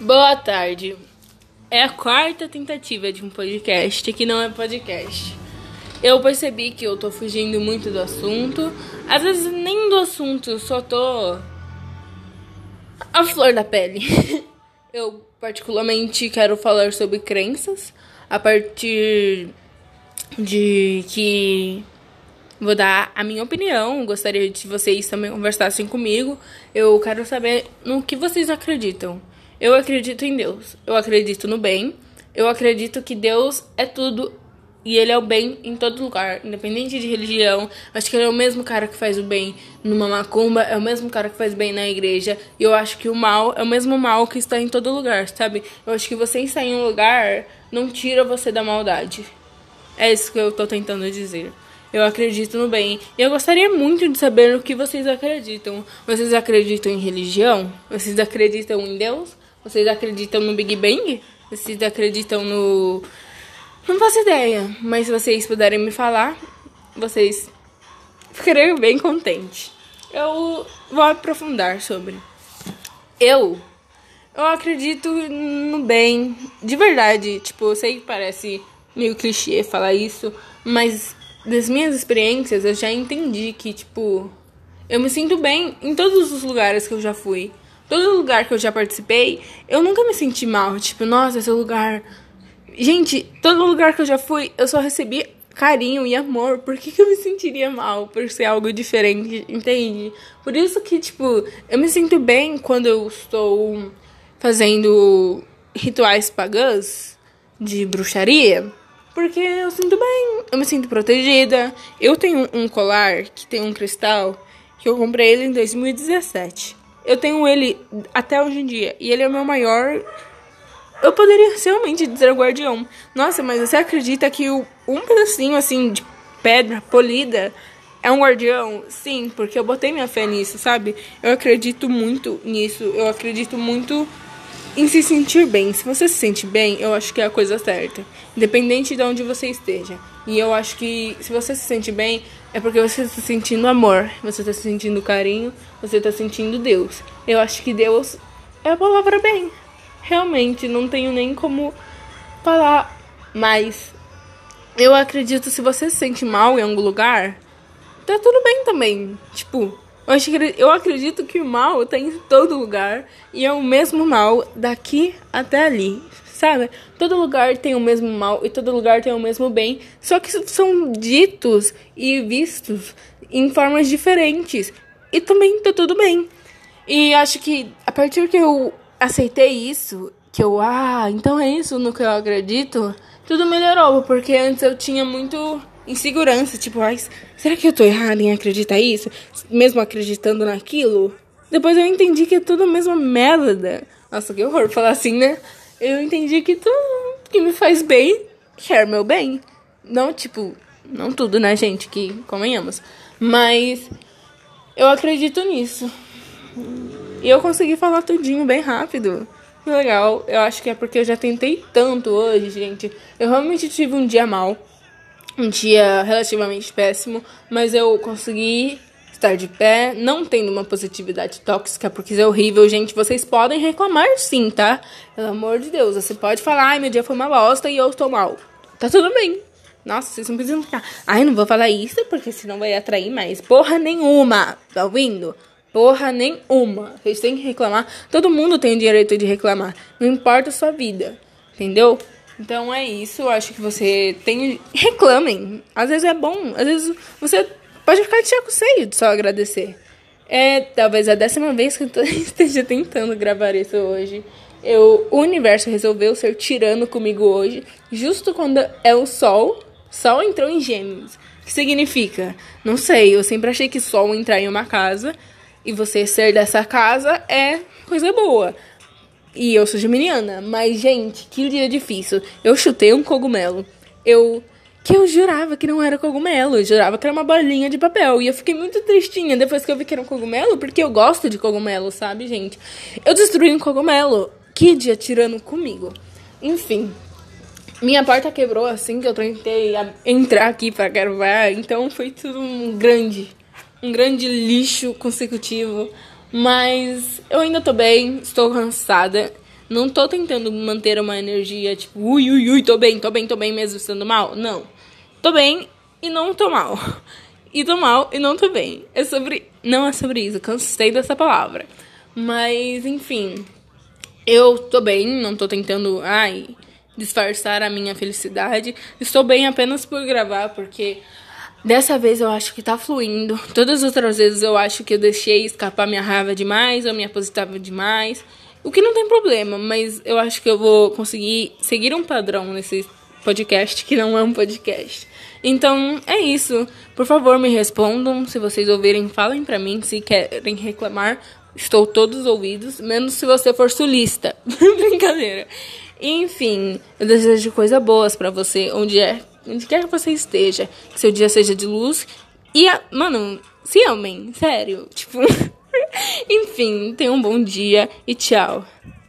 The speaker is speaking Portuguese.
Boa tarde. É a quarta tentativa de um podcast que não é podcast. Eu percebi que eu tô fugindo muito do assunto. Às vezes nem do assunto, só tô a flor da pele. Eu particularmente quero falar sobre crenças a partir de que vou dar a minha opinião. Gostaria de vocês também conversassem comigo. Eu quero saber no que vocês acreditam. Eu acredito em Deus. Eu acredito no bem. Eu acredito que Deus é tudo e ele é o bem em todo lugar, independente de religião. Acho que ele é o mesmo cara que faz o bem numa macumba, é o mesmo cara que faz bem na igreja. E eu acho que o mal é o mesmo mal que está em todo lugar, sabe? Eu acho que você estar em um lugar não tira você da maldade. É isso que eu tô tentando dizer. Eu acredito no bem. E eu gostaria muito de saber no que vocês acreditam. Vocês acreditam em religião? Vocês acreditam em Deus? Vocês acreditam no Big Bang? Vocês acreditam no. Não faço ideia, mas se vocês puderem me falar, vocês ficarei bem contente. Eu vou aprofundar sobre. Eu. Eu acredito no bem. De verdade. Tipo, eu sei que parece meio clichê falar isso, mas das minhas experiências eu já entendi que, tipo, eu me sinto bem em todos os lugares que eu já fui todo lugar que eu já participei, eu nunca me senti mal. Tipo, nossa, esse lugar. Gente, todo lugar que eu já fui, eu só recebi carinho e amor. Por que, que eu me sentiria mal por ser algo diferente? Entende? Por isso que, tipo, eu me sinto bem quando eu estou fazendo rituais pagãs de bruxaria. Porque eu sinto bem, eu me sinto protegida. Eu tenho um colar que tem um cristal que eu comprei ele em 2017. Eu tenho ele até hoje em dia. E ele é o meu maior. Eu poderia realmente dizer guardião. Nossa, mas você acredita que o, um pedacinho assim de pedra polida é um guardião? Sim, porque eu botei minha fé nisso, sabe? Eu acredito muito nisso. Eu acredito muito em se sentir bem. Se você se sente bem, eu acho que é a coisa certa. Independente de onde você esteja. E eu acho que se você se sente bem, é porque você está sentindo amor, você está sentindo carinho, você está sentindo Deus. Eu acho que Deus é a palavra bem. Realmente, não tenho nem como falar mais. Eu acredito se você se sente mal em algum lugar, tá tudo bem também. Tipo, eu, acredito que o mal tá em todo lugar e é o mesmo mal daqui até ali, sabe? Todo lugar tem o mesmo mal e todo lugar tem o mesmo bem, só que são ditos e vistos em formas diferentes e também tá tudo bem. E acho que a partir que eu aceitei isso, que eu, ah, então é isso no que eu acredito, tudo melhorou, porque antes eu tinha muito insegurança, tipo, ai, será que eu tô errada em acreditar isso? Mesmo acreditando naquilo? Depois eu entendi que é tudo a mesma merda. Nossa, que horror falar assim, né? Eu entendi que tudo que me faz bem quer meu bem. Não, tipo, não tudo, né, gente? Que convenhamos. Mas eu acredito nisso. E eu consegui falar tudinho bem rápido. Legal. Eu acho que é porque eu já tentei tanto hoje, gente. Eu realmente tive um dia mal um dia relativamente péssimo, mas eu consegui estar de pé, não tendo uma positividade tóxica, porque isso é horrível, gente. Vocês podem reclamar sim, tá? Pelo amor de Deus, você pode falar, ai, meu dia foi uma bosta e eu estou mal. Tá tudo bem. Nossa, vocês não precisam ficar. Ai, não vou falar isso porque senão vai atrair mais. Porra nenhuma. Tá ouvindo? Porra nenhuma. Vocês têm que reclamar. Todo mundo tem o direito de reclamar. Não importa a sua vida. Entendeu? Então é isso, eu acho que você tem. Reclamem. Às vezes é bom, às vezes você pode ficar de saco cheio de só agradecer. É talvez a décima vez que eu esteja tentando gravar isso hoje. Eu, o universo resolveu ser tirano comigo hoje, justo quando é o sol. Sol entrou em gêmeos. O que significa? Não sei, eu sempre achei que sol entrar em uma casa e você ser dessa casa é coisa boa. E eu sou geminiana, mas gente, que dia difícil. Eu chutei um cogumelo. Eu que eu jurava que não era cogumelo, eu jurava que era uma bolinha de papel. E eu fiquei muito tristinha depois que eu vi que era um cogumelo, porque eu gosto de cogumelo, sabe, gente? Eu destruí um cogumelo. Que dia tirando comigo. Enfim, minha porta quebrou assim que eu tentei entrar aqui para gravar, então foi tudo um grande, um grande lixo consecutivo. Mas eu ainda tô bem, estou cansada. Não tô tentando manter uma energia tipo, ui, ui, ui, tô bem, tô bem, tô bem mesmo estando mal. Não. Tô bem e não tô mal. E tô mal e não tô bem. É sobre. Não é sobre isso, cansei dessa palavra. Mas, enfim. Eu tô bem, não tô tentando. Ai disfarçar a minha felicidade. Estou bem apenas por gravar, porque dessa vez eu acho que tá fluindo. Todas as outras vezes eu acho que eu deixei escapar minha raiva demais, eu me apositava demais. O que não tem problema, mas eu acho que eu vou conseguir seguir um padrão nesse podcast que não é um podcast. Então é isso. Por favor, me respondam. Se vocês ouvirem, falem pra mim. Se querem reclamar, estou todos ouvidos. Menos se você for sulista. Brincadeira. Enfim, eu desejo coisas boas para você, onde é, onde quer que você esteja, que seu dia seja de luz. E, a, mano, se amem, sério, tipo. Enfim, tenha um bom dia e tchau.